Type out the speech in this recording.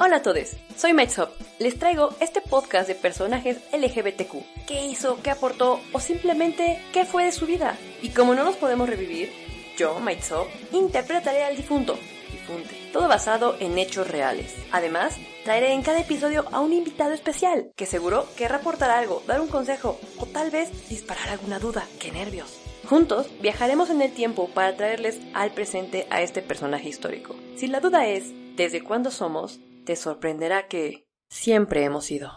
Hola a todos, soy Mightshop. Les traigo este podcast de personajes LGBTQ. ¿Qué hizo? ¿Qué aportó? ¿O simplemente qué fue de su vida? Y como no los podemos revivir, yo, Mightshop, interpretaré al difunto. Difunte. Todo basado en hechos reales. Además, traeré en cada episodio a un invitado especial que seguro querrá aportar algo, dar un consejo o tal vez disparar alguna duda. ¡Qué nervios! Juntos viajaremos en el tiempo para traerles al presente a este personaje histórico. Si la duda es ¿desde cuándo somos? Te sorprenderá que siempre hemos sido.